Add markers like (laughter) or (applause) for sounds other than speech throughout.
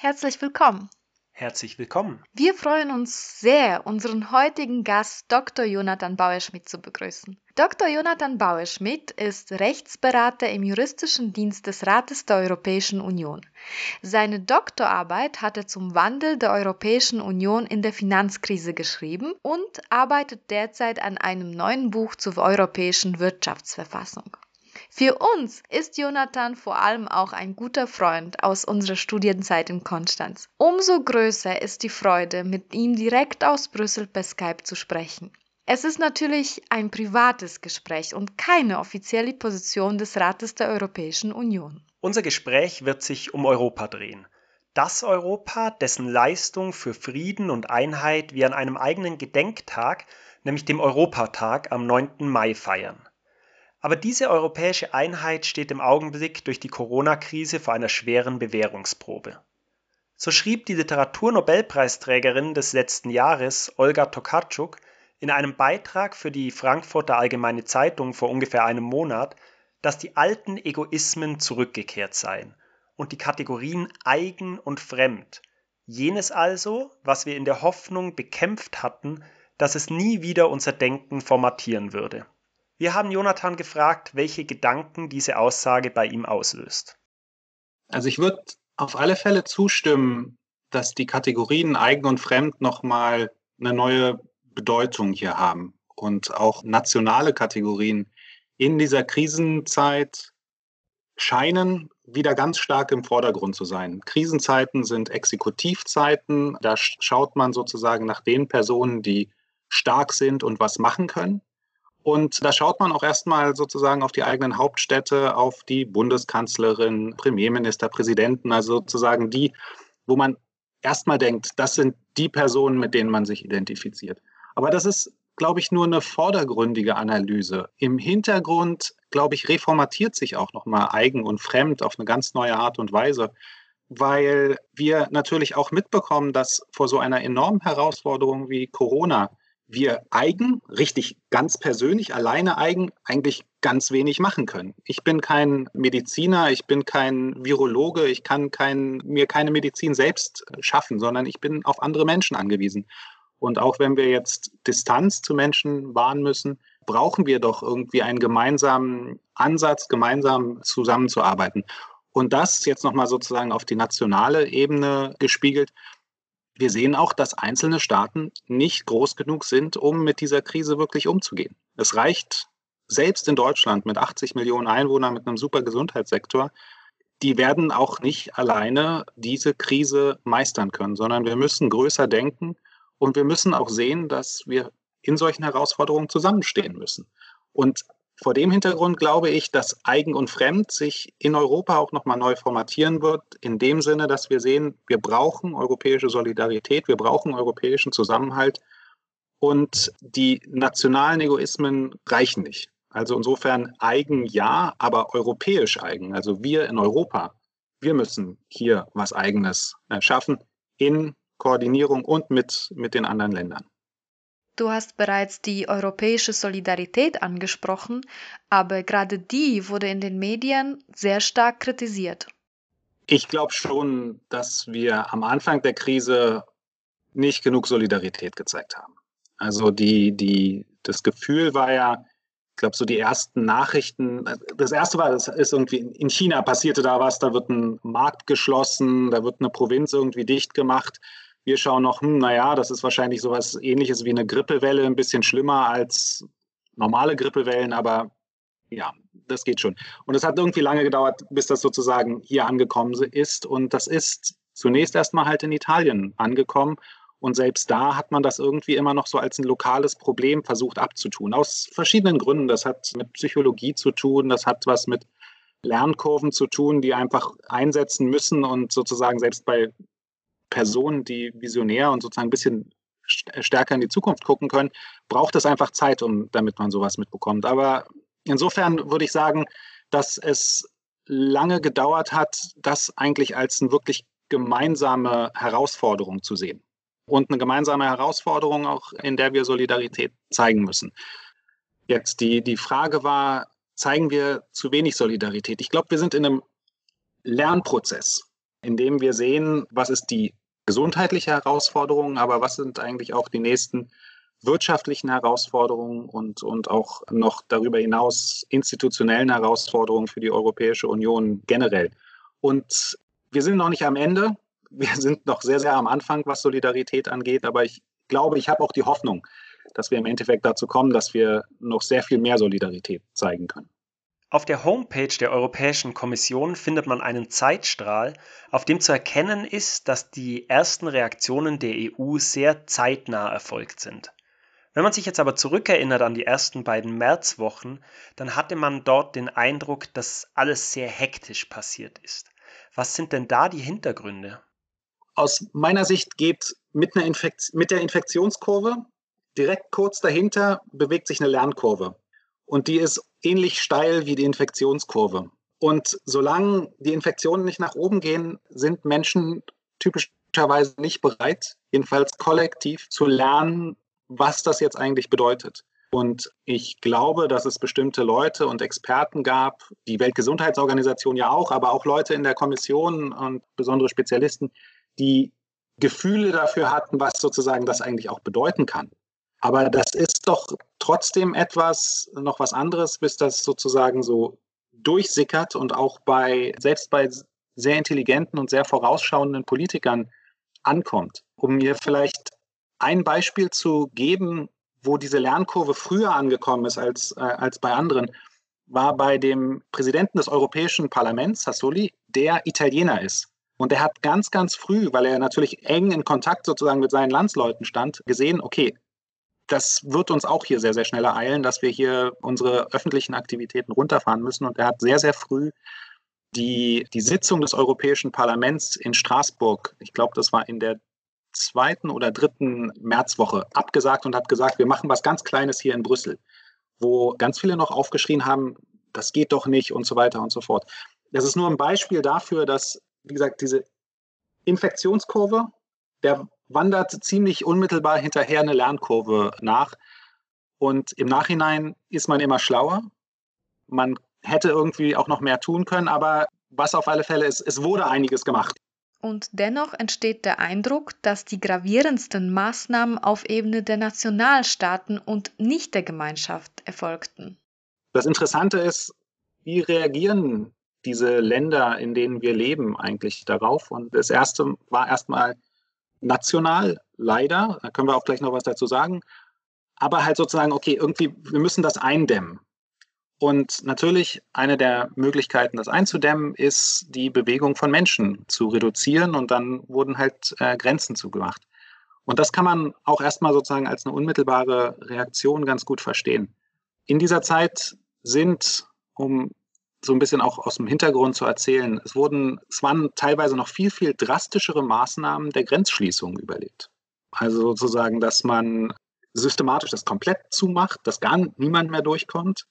Herzlich willkommen. Herzlich willkommen. Wir freuen uns sehr, unseren heutigen Gast Dr. Jonathan Bauerschmidt zu begrüßen. Dr. Jonathan Bauerschmidt ist Rechtsberater im juristischen Dienst des Rates der Europäischen Union. Seine Doktorarbeit hat er zum Wandel der Europäischen Union in der Finanzkrise geschrieben und arbeitet derzeit an einem neuen Buch zur europäischen Wirtschaftsverfassung. Für uns ist Jonathan vor allem auch ein guter Freund aus unserer Studienzeit in Konstanz. Umso größer ist die Freude, mit ihm direkt aus Brüssel per Skype zu sprechen. Es ist natürlich ein privates Gespräch und keine offizielle Position des Rates der Europäischen Union. Unser Gespräch wird sich um Europa drehen. Das Europa, dessen Leistung für Frieden und Einheit wir an einem eigenen Gedenktag, nämlich dem Europatag am 9. Mai feiern. Aber diese europäische Einheit steht im Augenblick durch die Corona-Krise vor einer schweren Bewährungsprobe. So schrieb die Literaturnobelpreisträgerin des letzten Jahres, Olga Tokarczuk, in einem Beitrag für die Frankfurter Allgemeine Zeitung vor ungefähr einem Monat, dass die alten Egoismen zurückgekehrt seien und die Kategorien eigen und fremd, jenes also, was wir in der Hoffnung bekämpft hatten, dass es nie wieder unser Denken formatieren würde. Wir haben Jonathan gefragt, welche Gedanken diese Aussage bei ihm auslöst. Also ich würde auf alle Fälle zustimmen, dass die Kategorien eigen und fremd nochmal eine neue Bedeutung hier haben und auch nationale Kategorien in dieser Krisenzeit scheinen wieder ganz stark im Vordergrund zu sein. Krisenzeiten sind Exekutivzeiten. Da schaut man sozusagen nach den Personen, die stark sind und was machen können. Und da schaut man auch erstmal sozusagen auf die eigenen Hauptstädte, auf die Bundeskanzlerin, Premierminister, Präsidenten, also sozusagen die, wo man erstmal denkt, das sind die Personen, mit denen man sich identifiziert. Aber das ist, glaube ich, nur eine vordergründige Analyse. Im Hintergrund, glaube ich, reformatiert sich auch nochmal eigen und fremd auf eine ganz neue Art und Weise, weil wir natürlich auch mitbekommen, dass vor so einer enormen Herausforderung wie Corona wir eigen, richtig ganz persönlich, alleine eigen, eigentlich ganz wenig machen können. Ich bin kein Mediziner, ich bin kein Virologe, ich kann kein, mir keine Medizin selbst schaffen, sondern ich bin auf andere Menschen angewiesen. Und auch wenn wir jetzt Distanz zu Menschen wahren müssen, brauchen wir doch irgendwie einen gemeinsamen Ansatz, gemeinsam zusammenzuarbeiten. Und das jetzt nochmal sozusagen auf die nationale Ebene gespiegelt, wir sehen auch, dass einzelne Staaten nicht groß genug sind, um mit dieser Krise wirklich umzugehen. Es reicht selbst in Deutschland mit 80 Millionen Einwohnern, mit einem super Gesundheitssektor, die werden auch nicht alleine diese Krise meistern können, sondern wir müssen größer denken und wir müssen auch sehen, dass wir in solchen Herausforderungen zusammenstehen müssen. Und vor dem Hintergrund glaube ich, dass Eigen und Fremd sich in Europa auch nochmal neu formatieren wird, in dem Sinne, dass wir sehen, wir brauchen europäische Solidarität, wir brauchen europäischen Zusammenhalt und die nationalen Egoismen reichen nicht. Also insofern eigen ja, aber europäisch eigen. Also wir in Europa, wir müssen hier was eigenes schaffen in Koordinierung und mit, mit den anderen Ländern. Du hast bereits die europäische Solidarität angesprochen, aber gerade die wurde in den Medien sehr stark kritisiert. Ich glaube schon, dass wir am Anfang der Krise nicht genug Solidarität gezeigt haben. Also die, die, das Gefühl war ja, ich glaube, so die ersten Nachrichten, das erste war, das ist irgendwie in China passierte da was, da wird ein Markt geschlossen, da wird eine Provinz irgendwie dicht gemacht. Wir schauen noch, hm, naja, das ist wahrscheinlich sowas ähnliches wie eine Grippewelle, ein bisschen schlimmer als normale Grippewellen, aber ja, das geht schon. Und es hat irgendwie lange gedauert, bis das sozusagen hier angekommen ist. Und das ist zunächst erstmal halt in Italien angekommen. Und selbst da hat man das irgendwie immer noch so als ein lokales Problem versucht abzutun. Aus verschiedenen Gründen. Das hat mit Psychologie zu tun, das hat was mit Lernkurven zu tun, die einfach einsetzen müssen und sozusagen selbst bei Personen, die visionär und sozusagen ein bisschen stärker in die Zukunft gucken können, braucht es einfach Zeit, um damit man sowas mitbekommt. Aber insofern würde ich sagen, dass es lange gedauert hat, das eigentlich als eine wirklich gemeinsame Herausforderung zu sehen. Und eine gemeinsame Herausforderung auch, in der wir Solidarität zeigen müssen. Jetzt die, die Frage war, zeigen wir zu wenig Solidarität? Ich glaube, wir sind in einem Lernprozess indem wir sehen, was ist die gesundheitliche Herausforderung, aber was sind eigentlich auch die nächsten wirtschaftlichen Herausforderungen und, und auch noch darüber hinaus institutionellen Herausforderungen für die Europäische Union generell. Und wir sind noch nicht am Ende. Wir sind noch sehr, sehr am Anfang, was Solidarität angeht. Aber ich glaube, ich habe auch die Hoffnung, dass wir im Endeffekt dazu kommen, dass wir noch sehr viel mehr Solidarität zeigen können. Auf der Homepage der Europäischen Kommission findet man einen Zeitstrahl, auf dem zu erkennen ist, dass die ersten Reaktionen der EU sehr zeitnah erfolgt sind. Wenn man sich jetzt aber zurückerinnert an die ersten beiden Märzwochen, dann hatte man dort den Eindruck, dass alles sehr hektisch passiert ist. Was sind denn da die Hintergründe? Aus meiner Sicht geht mit, mit der Infektionskurve direkt kurz dahinter bewegt sich eine Lernkurve. Und die ist ähnlich steil wie die Infektionskurve. Und solange die Infektionen nicht nach oben gehen, sind Menschen typischerweise nicht bereit, jedenfalls kollektiv zu lernen, was das jetzt eigentlich bedeutet. Und ich glaube, dass es bestimmte Leute und Experten gab, die Weltgesundheitsorganisation ja auch, aber auch Leute in der Kommission und besondere Spezialisten, die Gefühle dafür hatten, was sozusagen das eigentlich auch bedeuten kann. Aber das ist doch trotzdem etwas, noch was anderes, bis das sozusagen so durchsickert und auch bei, selbst bei sehr intelligenten und sehr vorausschauenden Politikern ankommt. Um mir vielleicht ein Beispiel zu geben, wo diese Lernkurve früher angekommen ist als, äh, als bei anderen, war bei dem Präsidenten des Europäischen Parlaments, Sassoli, der Italiener ist. Und er hat ganz, ganz früh, weil er natürlich eng in Kontakt sozusagen mit seinen Landsleuten stand, gesehen, okay, das wird uns auch hier sehr, sehr schnell ereilen, dass wir hier unsere öffentlichen Aktivitäten runterfahren müssen. Und er hat sehr, sehr früh die, die Sitzung des Europäischen Parlaments in Straßburg, ich glaube, das war in der zweiten oder dritten Märzwoche abgesagt und hat gesagt, wir machen was ganz Kleines hier in Brüssel, wo ganz viele noch aufgeschrien haben, das geht doch nicht und so weiter und so fort. Das ist nur ein Beispiel dafür, dass, wie gesagt, diese Infektionskurve, der wandert ziemlich unmittelbar hinterher eine Lernkurve nach. Und im Nachhinein ist man immer schlauer. Man hätte irgendwie auch noch mehr tun können, aber was auf alle Fälle ist, es wurde einiges gemacht. Und dennoch entsteht der Eindruck, dass die gravierendsten Maßnahmen auf Ebene der Nationalstaaten und nicht der Gemeinschaft erfolgten. Das Interessante ist, wie reagieren diese Länder, in denen wir leben, eigentlich darauf? Und das erste war erstmal national, leider. Da können wir auch gleich noch was dazu sagen. Aber halt sozusagen, okay, irgendwie, wir müssen das eindämmen. Und natürlich eine der Möglichkeiten, das einzudämmen, ist die Bewegung von Menschen zu reduzieren und dann wurden halt äh, Grenzen zugemacht. Und das kann man auch erstmal sozusagen als eine unmittelbare Reaktion ganz gut verstehen. In dieser Zeit sind, um so ein bisschen auch aus dem Hintergrund zu erzählen, es wurden, es waren teilweise noch viel, viel drastischere Maßnahmen der Grenzschließung überlegt. Also sozusagen, dass man systematisch das komplett zumacht, dass gar niemand mehr durchkommt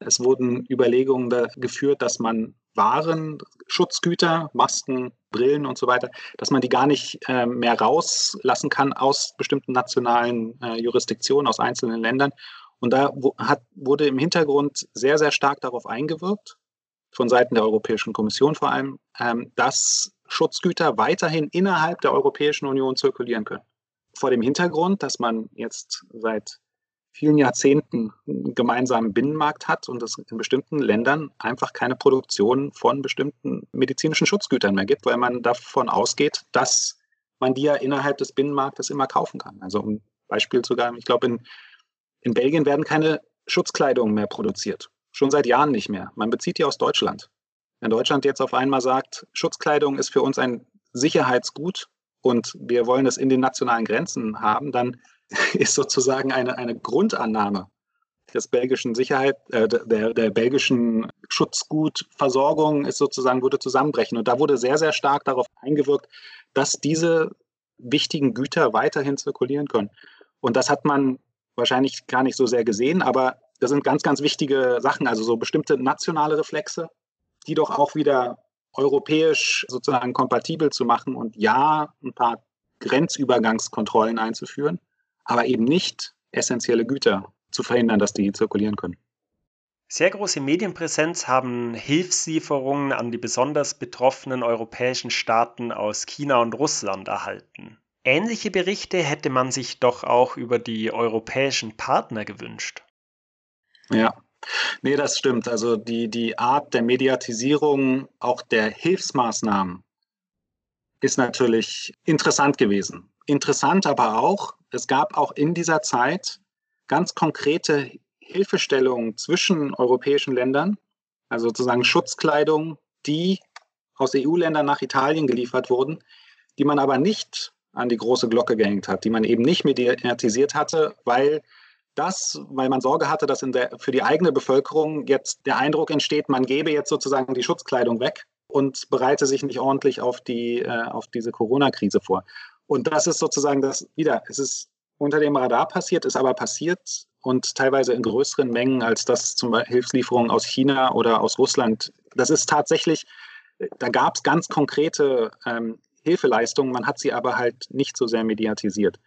es wurden Überlegungen geführt, dass man Waren, Schutzgüter, Masken, Brillen und so weiter, dass man die gar nicht äh, mehr rauslassen kann aus bestimmten nationalen äh, Jurisdiktionen, aus einzelnen Ländern. Und da hat, wurde im Hintergrund sehr, sehr stark darauf eingewirkt, von Seiten der Europäischen Kommission vor allem, ähm, dass Schutzgüter weiterhin innerhalb der Europäischen Union zirkulieren können. Vor dem Hintergrund, dass man jetzt seit vielen Jahrzehnten einen gemeinsamen Binnenmarkt hat und es in bestimmten Ländern einfach keine Produktion von bestimmten medizinischen Schutzgütern mehr gibt, weil man davon ausgeht, dass man die ja innerhalb des Binnenmarktes immer kaufen kann. Also um Beispiel geben, ich glaube, in, in Belgien werden keine Schutzkleidung mehr produziert. Schon seit Jahren nicht mehr. Man bezieht die aus Deutschland. Wenn Deutschland jetzt auf einmal sagt, Schutzkleidung ist für uns ein Sicherheitsgut und wir wollen es in den nationalen Grenzen haben, dann (laughs) ist sozusagen eine, eine Grundannahme des belgischen Sicherheit, äh, der, der belgischen Schutzgutversorgung ist sozusagen, würde zusammenbrechen. Und da wurde sehr, sehr stark darauf eingewirkt, dass diese wichtigen Güter weiterhin zirkulieren können. Und das hat man wahrscheinlich gar nicht so sehr gesehen, aber das sind ganz, ganz wichtige Sachen, also so bestimmte nationale Reflexe, die doch auch wieder europäisch sozusagen kompatibel zu machen und ja, ein paar Grenzübergangskontrollen einzuführen aber eben nicht essentielle Güter zu verhindern, dass die zirkulieren können. Sehr große Medienpräsenz haben Hilfslieferungen an die besonders betroffenen europäischen Staaten aus China und Russland erhalten. Ähnliche Berichte hätte man sich doch auch über die europäischen Partner gewünscht. Ja, nee, das stimmt. Also die, die Art der Mediatisierung, auch der Hilfsmaßnahmen, ist natürlich interessant gewesen. Interessant aber auch, es gab auch in dieser Zeit ganz konkrete Hilfestellungen zwischen europäischen Ländern, also sozusagen Schutzkleidung, die aus EU-Ländern nach Italien geliefert wurden, die man aber nicht an die große Glocke gehängt hat, die man eben nicht mediatisiert hatte, weil das, weil man Sorge hatte, dass der, für die eigene Bevölkerung jetzt der Eindruck entsteht, man gebe jetzt sozusagen die Schutzkleidung weg und bereite sich nicht ordentlich auf, die, äh, auf diese Corona-Krise vor. Und das ist sozusagen das wieder, es ist unter dem Radar passiert, ist aber passiert und teilweise in größeren Mengen als das zum Beispiel Hilfslieferungen aus China oder aus Russland. Das ist tatsächlich, da gab es ganz konkrete ähm, Hilfeleistungen, man hat sie aber halt nicht so sehr mediatisiert.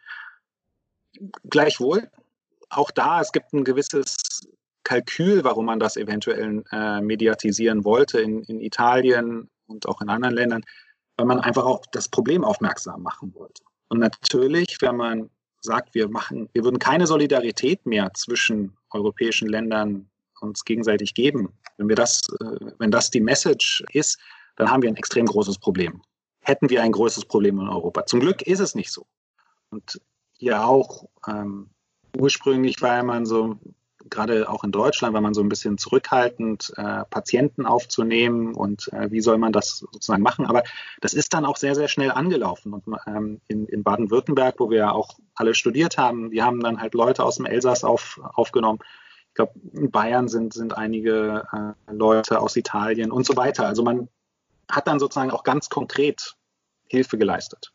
Gleichwohl, auch da, es gibt ein gewisses Kalkül, warum man das eventuell äh, mediatisieren wollte in, in Italien und auch in anderen Ländern, weil man einfach auch das Problem aufmerksam machen wollte. Und natürlich, wenn man sagt, wir machen, wir würden keine Solidarität mehr zwischen europäischen Ländern uns gegenseitig geben, wenn wir das, äh, wenn das die Message ist, dann haben wir ein extrem großes Problem. Hätten wir ein größeres Problem in Europa. Zum Glück ist es nicht so. Und hier auch ähm, ursprünglich war man so gerade auch in Deutschland war man so ein bisschen zurückhaltend, äh, Patienten aufzunehmen und äh, wie soll man das sozusagen machen. Aber das ist dann auch sehr, sehr schnell angelaufen. Und ähm, in, in Baden-Württemberg, wo wir ja auch alle studiert haben, die haben dann halt Leute aus dem Elsass auf, aufgenommen. Ich glaube, in Bayern sind, sind einige äh, Leute aus Italien und so weiter. Also man hat dann sozusagen auch ganz konkret Hilfe geleistet.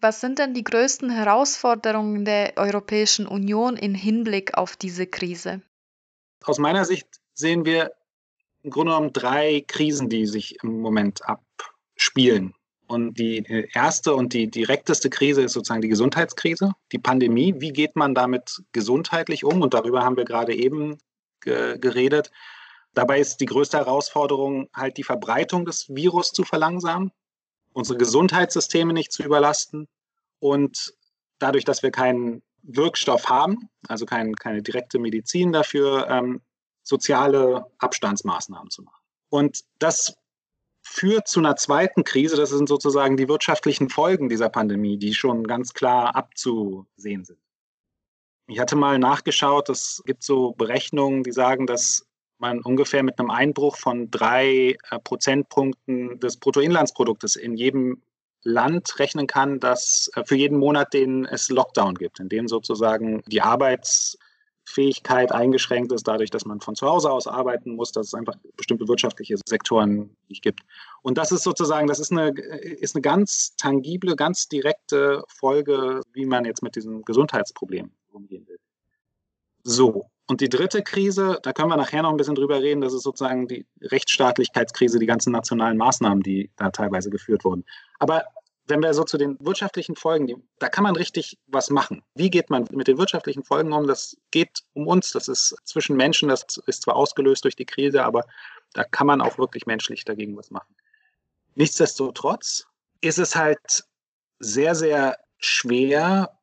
Was sind denn die größten Herausforderungen der Europäischen Union im Hinblick auf diese Krise? Aus meiner Sicht sehen wir im Grunde genommen drei Krisen, die sich im Moment abspielen. Und die erste und die direkteste Krise ist sozusagen die Gesundheitskrise, die Pandemie. Wie geht man damit gesundheitlich um? Und darüber haben wir gerade eben ge geredet. Dabei ist die größte Herausforderung halt die Verbreitung des Virus zu verlangsamen unsere Gesundheitssysteme nicht zu überlasten und dadurch, dass wir keinen Wirkstoff haben, also kein, keine direkte Medizin dafür, ähm, soziale Abstandsmaßnahmen zu machen. Und das führt zu einer zweiten Krise. Das sind sozusagen die wirtschaftlichen Folgen dieser Pandemie, die schon ganz klar abzusehen sind. Ich hatte mal nachgeschaut, es gibt so Berechnungen, die sagen, dass man ungefähr mit einem Einbruch von drei äh, Prozentpunkten des Bruttoinlandsproduktes in jedem Land rechnen kann, dass äh, für jeden Monat, den es Lockdown gibt, in dem sozusagen die Arbeitsfähigkeit eingeschränkt ist, dadurch, dass man von zu Hause aus arbeiten muss, dass es einfach bestimmte wirtschaftliche Sektoren nicht gibt. Und das ist sozusagen, das ist eine, ist eine ganz tangible, ganz direkte Folge, wie man jetzt mit diesem Gesundheitsproblem umgehen will. So, und die dritte Krise, da können wir nachher noch ein bisschen drüber reden, das ist sozusagen die Rechtsstaatlichkeitskrise, die ganzen nationalen Maßnahmen, die da teilweise geführt wurden. Aber wenn wir so zu den wirtschaftlichen Folgen, die, da kann man richtig was machen. Wie geht man mit den wirtschaftlichen Folgen um? Das geht um uns, das ist zwischen Menschen, das ist zwar ausgelöst durch die Krise, aber da kann man auch wirklich menschlich dagegen was machen. Nichtsdestotrotz ist es halt sehr, sehr schwer,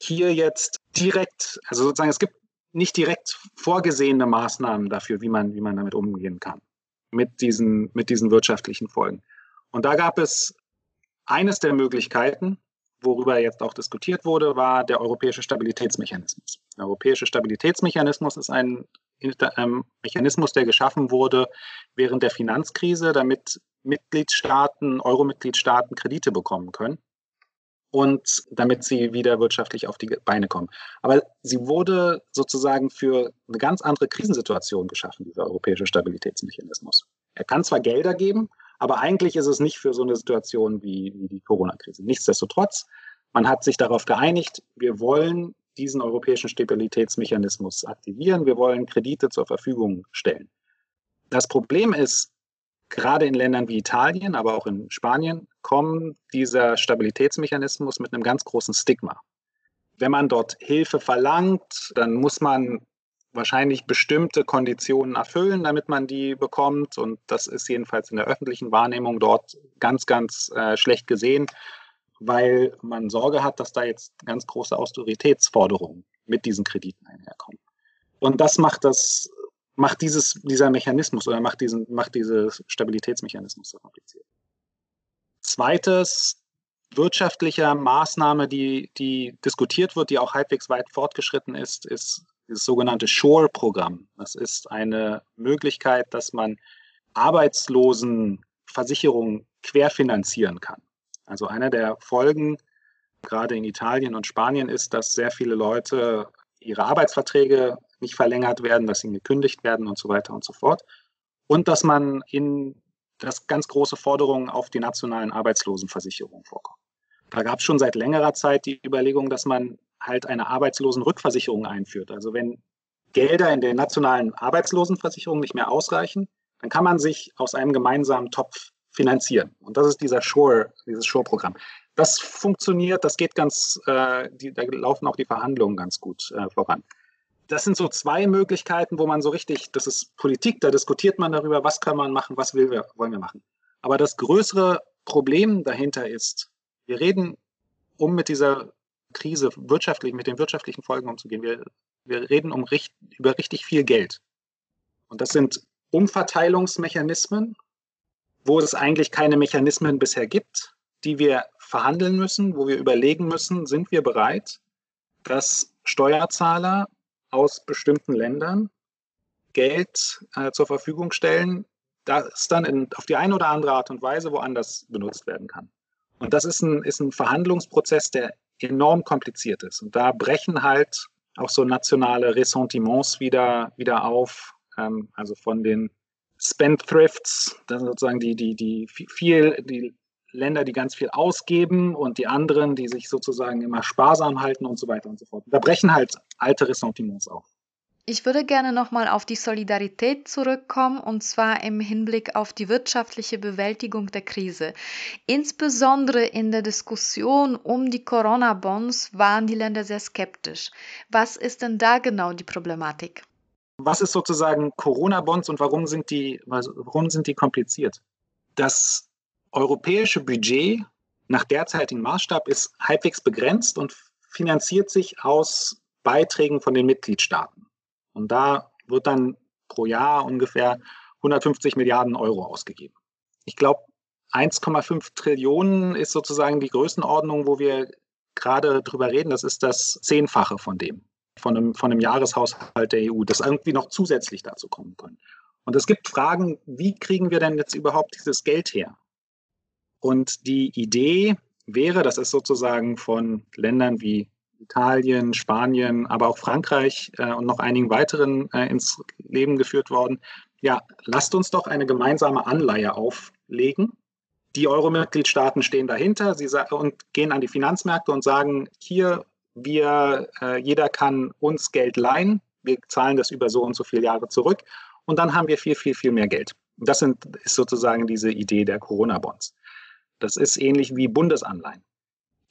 hier jetzt direkt, also sozusagen, es gibt nicht direkt vorgesehene Maßnahmen dafür, wie man, wie man damit umgehen kann, mit diesen, mit diesen wirtschaftlichen Folgen. Und da gab es eines der Möglichkeiten, worüber jetzt auch diskutiert wurde, war der europäische Stabilitätsmechanismus. Der europäische Stabilitätsmechanismus ist ein ähm, Mechanismus, der geschaffen wurde während der Finanzkrise, damit Mitgliedstaaten, Euro-Mitgliedstaaten Kredite bekommen können und damit sie wieder wirtschaftlich auf die Beine kommen. Aber sie wurde sozusagen für eine ganz andere Krisensituation geschaffen, dieser europäische Stabilitätsmechanismus. Er kann zwar Gelder geben, aber eigentlich ist es nicht für so eine Situation wie, wie die Corona-Krise. Nichtsdestotrotz, man hat sich darauf geeinigt, wir wollen diesen europäischen Stabilitätsmechanismus aktivieren, wir wollen Kredite zur Verfügung stellen. Das Problem ist, gerade in Ländern wie Italien, aber auch in Spanien, kommt dieser Stabilitätsmechanismus mit einem ganz großen Stigma. Wenn man dort Hilfe verlangt, dann muss man wahrscheinlich bestimmte Konditionen erfüllen, damit man die bekommt. Und das ist jedenfalls in der öffentlichen Wahrnehmung dort ganz, ganz äh, schlecht gesehen, weil man Sorge hat, dass da jetzt ganz große Austeritätsforderungen mit diesen Krediten einherkommen. Und das macht das, macht dieses, dieser Mechanismus oder macht diesen, macht dieses Stabilitätsmechanismus so kompliziert. Zweites, wirtschaftlicher Maßnahme, die, die diskutiert wird, die auch halbwegs weit fortgeschritten ist, ist das sogenannte SHORE-Programm. Das ist eine Möglichkeit, dass man Arbeitslosenversicherungen querfinanzieren kann. Also einer der Folgen gerade in Italien und Spanien ist, dass sehr viele Leute ihre Arbeitsverträge nicht verlängert werden, dass sie gekündigt werden und so weiter und so fort. Und dass man in das ganz große Forderungen auf die nationalen Arbeitslosenversicherungen vorkommt. Da gab es schon seit längerer Zeit die Überlegung, dass man halt eine Arbeitslosenrückversicherung einführt. Also wenn Gelder in der nationalen Arbeitslosenversicherung nicht mehr ausreichen, dann kann man sich aus einem gemeinsamen Topf finanzieren. Und das ist dieser Shore, dieses Shore-Programm. Das funktioniert, das geht ganz, äh, die, da laufen auch die Verhandlungen ganz gut äh, voran. Das sind so zwei Möglichkeiten, wo man so richtig, das ist Politik, da diskutiert man darüber, was kann man machen, was will wollen wir machen. Aber das größere Problem dahinter ist, wir reden, um mit dieser Krise wirtschaftlich, mit den wirtschaftlichen Folgen umzugehen. Wir, wir reden um über richtig viel Geld. Und das sind Umverteilungsmechanismen, wo es eigentlich keine Mechanismen bisher gibt, die wir verhandeln müssen, wo wir überlegen müssen, sind wir bereit, dass Steuerzahler aus bestimmten Ländern Geld äh, zur Verfügung stellen, das dann in, auf die eine oder andere Art und Weise woanders benutzt werden kann. Und das ist ein, ist ein Verhandlungsprozess, der enorm kompliziert ist. Und da brechen halt auch so nationale Ressentiments wieder, wieder auf, ähm, also von den Spendthrifts, das sind sozusagen die, die, die viel, die Länder, die ganz viel ausgeben und die anderen, die sich sozusagen immer sparsam halten und so weiter und so fort. Da brechen halt alte Ressentiments auf. Ich würde gerne nochmal auf die Solidarität zurückkommen, und zwar im Hinblick auf die wirtschaftliche Bewältigung der Krise. Insbesondere in der Diskussion um die Corona-Bonds waren die Länder sehr skeptisch. Was ist denn da genau die Problematik? Was ist sozusagen Corona-Bonds und warum sind, die, warum sind die kompliziert? Das europäische Budget nach derzeitigem Maßstab ist halbwegs begrenzt und finanziert sich aus Beiträgen von den Mitgliedstaaten. Und da wird dann pro Jahr ungefähr 150 Milliarden Euro ausgegeben. Ich glaube, 1,5 Trillionen ist sozusagen die Größenordnung, wo wir gerade drüber reden. Das ist das Zehnfache von dem, von einem, von einem Jahreshaushalt der EU, das irgendwie noch zusätzlich dazu kommen können. Und es gibt Fragen, wie kriegen wir denn jetzt überhaupt dieses Geld her? Und die Idee wäre, das ist sozusagen von Ländern wie Italien, Spanien, aber auch Frankreich äh, und noch einigen weiteren äh, ins Leben geführt worden. Ja, lasst uns doch eine gemeinsame Anleihe auflegen. Die Euro-Mitgliedstaaten stehen dahinter sie und gehen an die Finanzmärkte und sagen, hier, wir, äh, jeder kann uns Geld leihen, wir zahlen das über so und so viele Jahre zurück und dann haben wir viel, viel, viel mehr Geld. Das sind, ist sozusagen diese Idee der Corona-Bonds. Das ist ähnlich wie Bundesanleihen.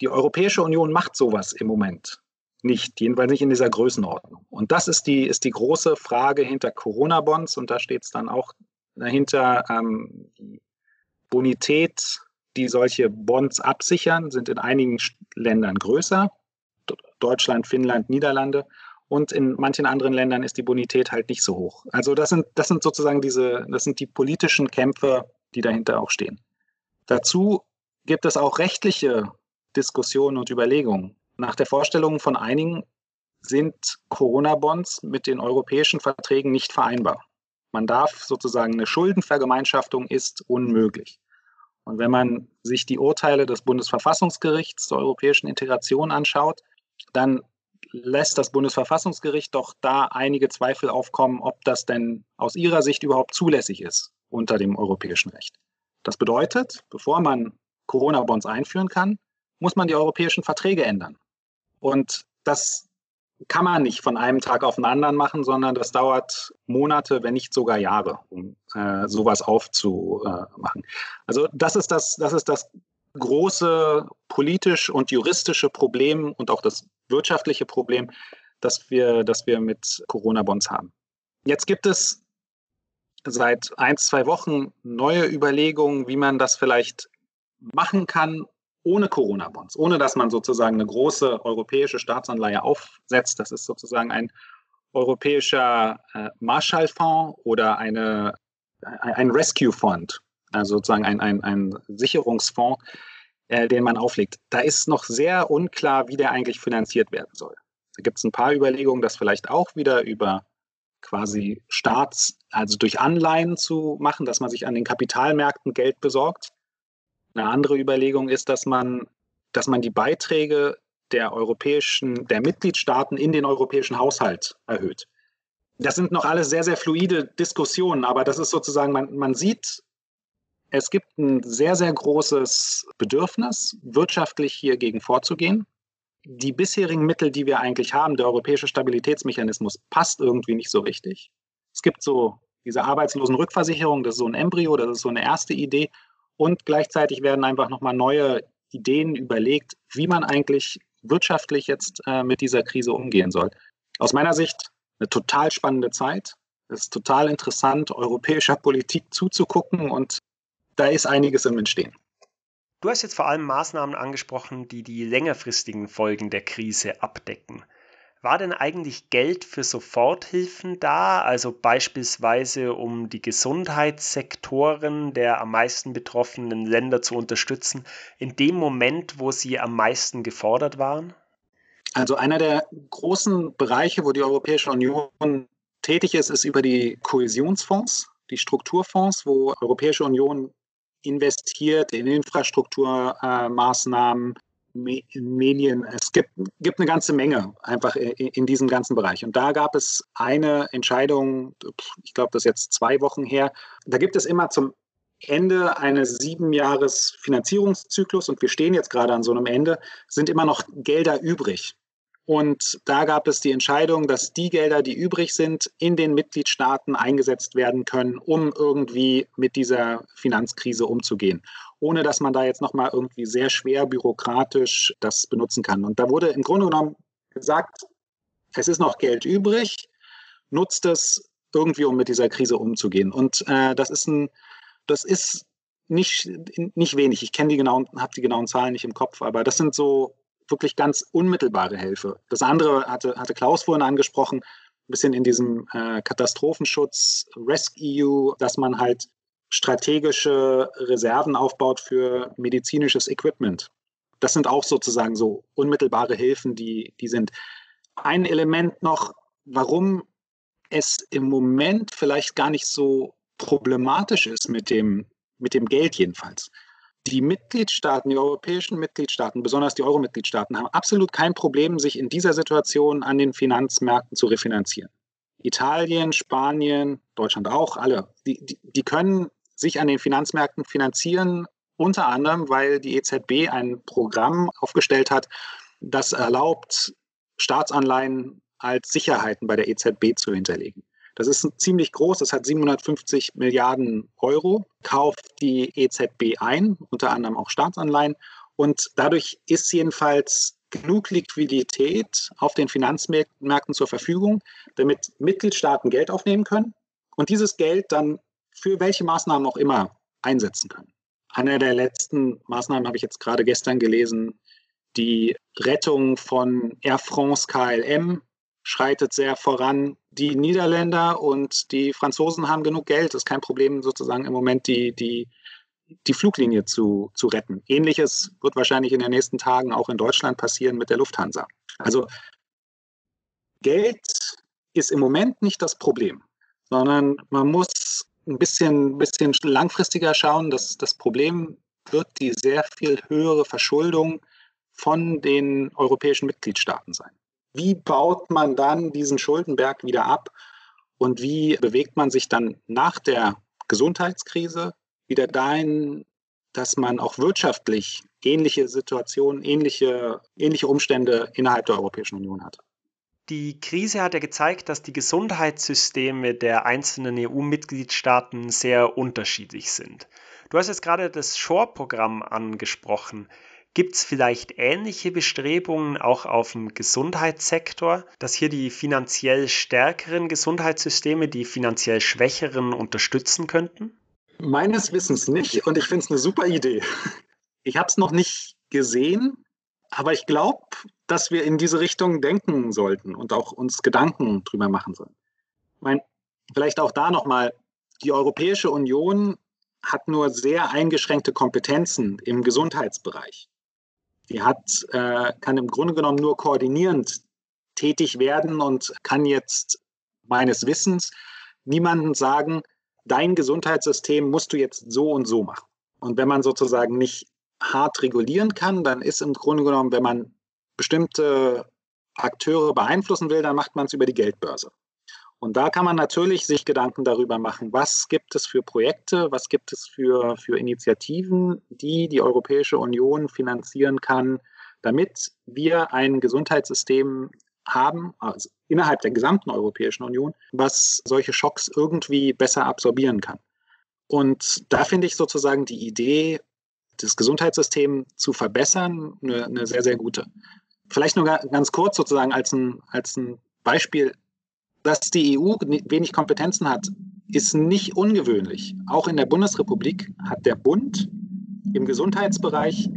Die Europäische Union macht sowas im Moment nicht, jedenfalls nicht in dieser Größenordnung. Und das ist die, ist die große Frage hinter Corona-Bonds und da steht es dann auch dahinter, ähm, die Bonität, die solche Bonds absichern, sind in einigen Ländern größer, Deutschland, Finnland, Niederlande. Und in manchen anderen Ländern ist die Bonität halt nicht so hoch. Also das sind, das sind sozusagen diese, das sind die politischen Kämpfe, die dahinter auch stehen. Dazu gibt es auch rechtliche Diskussionen und Überlegungen. Nach der Vorstellung von einigen sind Corona-Bonds mit den europäischen Verträgen nicht vereinbar. Man darf sozusagen eine Schuldenvergemeinschaftung ist unmöglich. Und wenn man sich die Urteile des Bundesverfassungsgerichts zur europäischen Integration anschaut, dann lässt das Bundesverfassungsgericht doch da einige Zweifel aufkommen, ob das denn aus ihrer Sicht überhaupt zulässig ist unter dem europäischen Recht. Das bedeutet, bevor man Corona-Bonds einführen kann, muss man die europäischen Verträge ändern. Und das kann man nicht von einem Tag auf den anderen machen, sondern das dauert Monate, wenn nicht sogar Jahre, um äh, sowas aufzumachen. Also das ist das, das ist das große politisch und juristische Problem und auch das wirtschaftliche Problem, das wir, das wir mit Corona-Bonds haben. Jetzt gibt es seit ein, zwei Wochen neue Überlegungen, wie man das vielleicht machen kann ohne Corona-Bonds, ohne dass man sozusagen eine große europäische Staatsanleihe aufsetzt. Das ist sozusagen ein europäischer äh, Marshallfonds oder eine, ein Rescue-Fond, also sozusagen ein, ein, ein Sicherungsfonds, äh, den man auflegt. Da ist noch sehr unklar, wie der eigentlich finanziert werden soll. Da gibt es ein paar Überlegungen, das vielleicht auch wieder über quasi Staats, also durch Anleihen zu machen, dass man sich an den Kapitalmärkten Geld besorgt. Eine andere Überlegung ist, dass man, dass man die Beiträge der europäischen, der Mitgliedstaaten in den europäischen Haushalt erhöht. Das sind noch alles sehr, sehr fluide Diskussionen, aber das ist sozusagen, man, man sieht, es gibt ein sehr, sehr großes Bedürfnis, wirtschaftlich hier gegen vorzugehen die bisherigen Mittel, die wir eigentlich haben, der europäische Stabilitätsmechanismus, passt irgendwie nicht so richtig. Es gibt so diese Arbeitslosenrückversicherung, das ist so ein Embryo, das ist so eine erste Idee. Und gleichzeitig werden einfach nochmal neue Ideen überlegt, wie man eigentlich wirtschaftlich jetzt äh, mit dieser Krise umgehen soll. Aus meiner Sicht eine total spannende Zeit. Es ist total interessant, europäischer Politik zuzugucken und da ist einiges im Entstehen. Du hast jetzt vor allem Maßnahmen angesprochen, die die längerfristigen Folgen der Krise abdecken. War denn eigentlich Geld für Soforthilfen da, also beispielsweise um die Gesundheitssektoren der am meisten betroffenen Länder zu unterstützen, in dem Moment, wo sie am meisten gefordert waren? Also einer der großen Bereiche, wo die Europäische Union tätig ist, ist über die Kohäsionsfonds, die Strukturfonds, wo Europäische Union investiert in Infrastrukturmaßnahmen, äh, Medien. Es gibt, gibt eine ganze Menge einfach in, diesem ganzen Bereich. Und da gab es eine Entscheidung, ich glaube, das ist jetzt zwei Wochen her. Da gibt es immer zum Ende eines sieben Jahres Finanzierungszyklus und wir stehen jetzt gerade an so einem Ende, sind immer noch Gelder übrig. Und da gab es die Entscheidung, dass die Gelder, die übrig sind, in den Mitgliedstaaten eingesetzt werden können, um irgendwie mit dieser Finanzkrise umzugehen, ohne dass man da jetzt nochmal irgendwie sehr schwer bürokratisch das benutzen kann. Und da wurde im Grunde genommen gesagt, es ist noch Geld übrig, nutzt es irgendwie, um mit dieser Krise umzugehen. Und äh, das ist ein, das ist nicht, nicht wenig. Ich kenne die genauen, habe die genauen Zahlen nicht im Kopf, aber das sind so wirklich ganz unmittelbare Hilfe. Das andere hatte, hatte Klaus vorhin angesprochen, ein bisschen in diesem äh, Katastrophenschutz, RESC-EU, dass man halt strategische Reserven aufbaut für medizinisches Equipment. Das sind auch sozusagen so unmittelbare Hilfen, die, die sind. Ein Element noch, warum es im Moment vielleicht gar nicht so problematisch ist mit dem, mit dem Geld jedenfalls die Mitgliedstaaten, die europäischen Mitgliedstaaten, besonders die Euro-Mitgliedstaaten, haben absolut kein Problem, sich in dieser Situation an den Finanzmärkten zu refinanzieren. Italien, Spanien, Deutschland auch, alle, die, die, die können sich an den Finanzmärkten finanzieren, unter anderem, weil die EZB ein Programm aufgestellt hat, das erlaubt, Staatsanleihen als Sicherheiten bei der EZB zu hinterlegen. Das ist ziemlich groß, das hat 750 Milliarden Euro, kauft die EZB ein, unter anderem auch Staatsanleihen. Und dadurch ist jedenfalls genug Liquidität auf den Finanzmärkten zur Verfügung, damit Mitgliedstaaten Geld aufnehmen können und dieses Geld dann für welche Maßnahmen auch immer einsetzen können. Eine der letzten Maßnahmen habe ich jetzt gerade gestern gelesen, die Rettung von Air France KLM schreitet sehr voran. Die Niederländer und die Franzosen haben genug Geld. Es ist kein Problem, sozusagen im Moment die, die, die Fluglinie zu, zu retten. Ähnliches wird wahrscheinlich in den nächsten Tagen auch in Deutschland passieren mit der Lufthansa. Also Geld ist im Moment nicht das Problem, sondern man muss ein bisschen, bisschen langfristiger schauen. Dass das Problem wird die sehr viel höhere Verschuldung von den europäischen Mitgliedstaaten sein wie baut man dann diesen Schuldenberg wieder ab und wie bewegt man sich dann nach der Gesundheitskrise wieder dahin, dass man auch wirtschaftlich ähnliche Situationen, ähnliche, ähnliche Umstände innerhalb der Europäischen Union hat. Die Krise hat ja gezeigt, dass die Gesundheitssysteme der einzelnen EU-Mitgliedstaaten sehr unterschiedlich sind. Du hast jetzt gerade das SHORE-Programm angesprochen. Gibt es vielleicht ähnliche Bestrebungen auch auf dem Gesundheitssektor, dass hier die finanziell stärkeren Gesundheitssysteme die finanziell schwächeren unterstützen könnten? Meines Wissens nicht und ich finde es eine super Idee. Ich habe es noch nicht gesehen, aber ich glaube, dass wir in diese Richtung denken sollten und auch uns Gedanken drüber machen sollen. Ich meine, vielleicht auch da nochmal, die Europäische Union hat nur sehr eingeschränkte Kompetenzen im Gesundheitsbereich. Die hat, äh, kann im Grunde genommen nur koordinierend tätig werden und kann jetzt meines Wissens niemandem sagen, dein Gesundheitssystem musst du jetzt so und so machen. Und wenn man sozusagen nicht hart regulieren kann, dann ist im Grunde genommen, wenn man bestimmte Akteure beeinflussen will, dann macht man es über die Geldbörse. Und da kann man natürlich sich Gedanken darüber machen, was gibt es für Projekte, was gibt es für, für Initiativen, die die Europäische Union finanzieren kann, damit wir ein Gesundheitssystem haben, also innerhalb der gesamten Europäischen Union, was solche Schocks irgendwie besser absorbieren kann. Und da finde ich sozusagen die Idee, das Gesundheitssystem zu verbessern, eine, eine sehr, sehr gute. Vielleicht nur ganz kurz sozusagen als ein, als ein Beispiel dass die EU wenig Kompetenzen hat, ist nicht ungewöhnlich. Auch in der Bundesrepublik hat der Bund im Gesundheitsbereich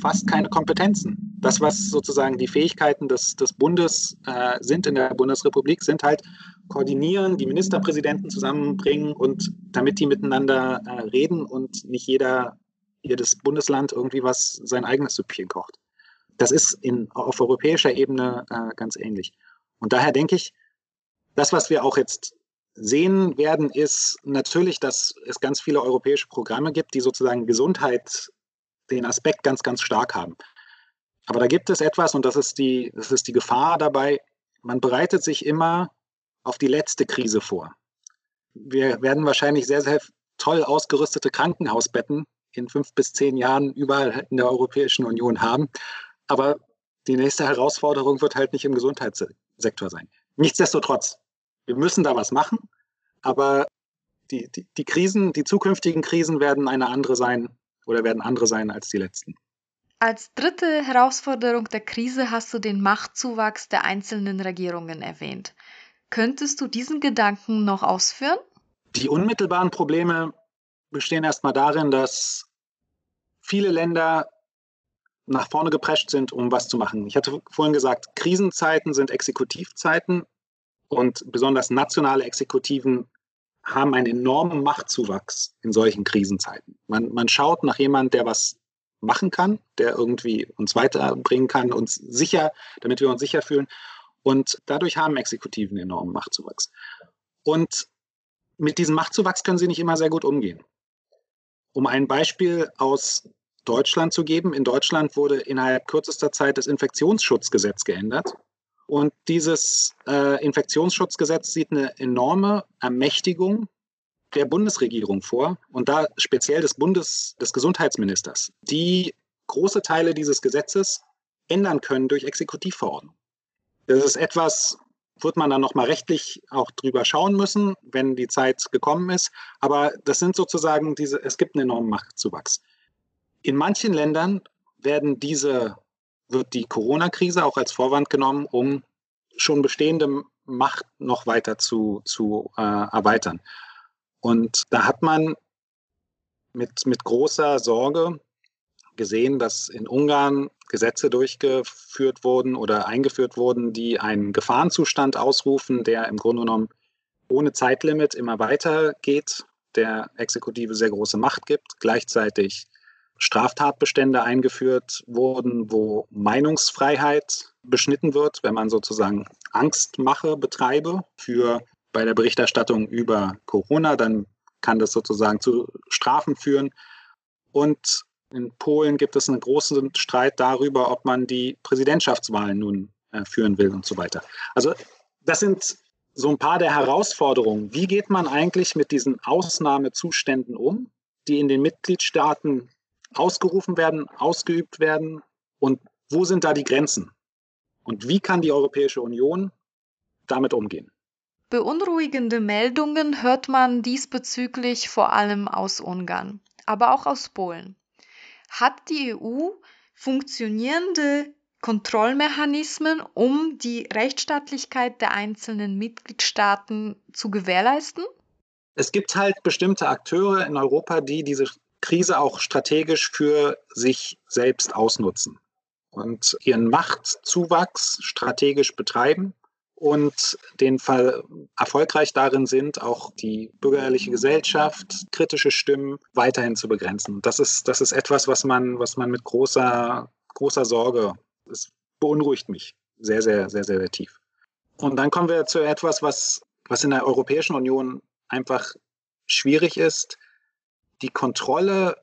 fast keine Kompetenzen. Das, was sozusagen die Fähigkeiten des, des Bundes äh, sind in der Bundesrepublik, sind halt koordinieren, die Ministerpräsidenten zusammenbringen und damit die miteinander äh, reden und nicht jeder, jedes Bundesland irgendwie was sein eigenes Süppchen kocht. Das ist in, auf europäischer Ebene äh, ganz ähnlich. Und daher denke ich, das, was wir auch jetzt sehen werden, ist natürlich, dass es ganz viele europäische Programme gibt, die sozusagen Gesundheit den Aspekt ganz, ganz stark haben. Aber da gibt es etwas, und das ist die, das ist die Gefahr dabei, man bereitet sich immer auf die letzte Krise vor. Wir werden wahrscheinlich sehr, sehr toll ausgerüstete Krankenhausbetten in fünf bis zehn Jahren überall in der Europäischen Union haben. Aber die nächste Herausforderung wird halt nicht im Gesundheitssektor sein. Nichtsdestotrotz, wir müssen da was machen, aber die, die, die Krisen, die zukünftigen Krisen werden eine andere sein oder werden andere sein als die letzten. Als dritte Herausforderung der Krise hast du den Machtzuwachs der einzelnen Regierungen erwähnt. Könntest du diesen Gedanken noch ausführen? Die unmittelbaren Probleme bestehen erstmal darin, dass viele Länder nach vorne geprescht sind, um was zu machen. Ich hatte vorhin gesagt, Krisenzeiten sind Exekutivzeiten und besonders nationale Exekutiven haben einen enormen Machtzuwachs in solchen Krisenzeiten. Man, man schaut nach jemandem, der was machen kann, der irgendwie uns weiterbringen kann, uns sicher, damit wir uns sicher fühlen. Und dadurch haben Exekutiven enormen Machtzuwachs. Und mit diesem Machtzuwachs können sie nicht immer sehr gut umgehen. Um ein Beispiel aus Deutschland zu geben, in Deutschland wurde innerhalb kürzester Zeit das Infektionsschutzgesetz geändert. Und dieses äh, Infektionsschutzgesetz sieht eine enorme Ermächtigung der Bundesregierung vor und da speziell des Bundes, des Gesundheitsministers, die große Teile dieses Gesetzes ändern können durch Exekutivverordnung. Das ist etwas, wird man dann nochmal rechtlich auch drüber schauen müssen, wenn die Zeit gekommen ist. Aber das sind sozusagen diese, es gibt einen enormen Machtzuwachs. In manchen Ländern werden diese wird die Corona-Krise auch als Vorwand genommen, um schon bestehende Macht noch weiter zu, zu äh, erweitern. Und da hat man mit, mit großer Sorge gesehen, dass in Ungarn Gesetze durchgeführt wurden oder eingeführt wurden, die einen Gefahrenzustand ausrufen, der im Grunde genommen ohne Zeitlimit immer weiter geht, der Exekutive sehr große Macht gibt, gleichzeitig Straftatbestände eingeführt wurden, wo Meinungsfreiheit beschnitten wird, wenn man sozusagen Angstmache betreibe für bei der Berichterstattung über Corona, dann kann das sozusagen zu Strafen führen. Und in Polen gibt es einen großen Streit darüber, ob man die Präsidentschaftswahlen nun äh, führen will und so weiter. Also das sind so ein paar der Herausforderungen. Wie geht man eigentlich mit diesen Ausnahmezuständen um, die in den Mitgliedstaaten ausgerufen werden, ausgeübt werden und wo sind da die Grenzen? Und wie kann die Europäische Union damit umgehen? Beunruhigende Meldungen hört man diesbezüglich vor allem aus Ungarn, aber auch aus Polen. Hat die EU funktionierende Kontrollmechanismen, um die Rechtsstaatlichkeit der einzelnen Mitgliedstaaten zu gewährleisten? Es gibt halt bestimmte Akteure in Europa, die diese Krise auch strategisch für sich selbst ausnutzen und ihren Machtzuwachs strategisch betreiben und den Fall erfolgreich darin sind, auch die bürgerliche Gesellschaft, kritische Stimmen weiterhin zu begrenzen. Das ist, das ist etwas, was man, was man mit großer, großer Sorge, es beunruhigt mich sehr, sehr, sehr, sehr, sehr tief. Und dann kommen wir zu etwas, was, was in der Europäischen Union einfach schwierig ist. Die Kontrolle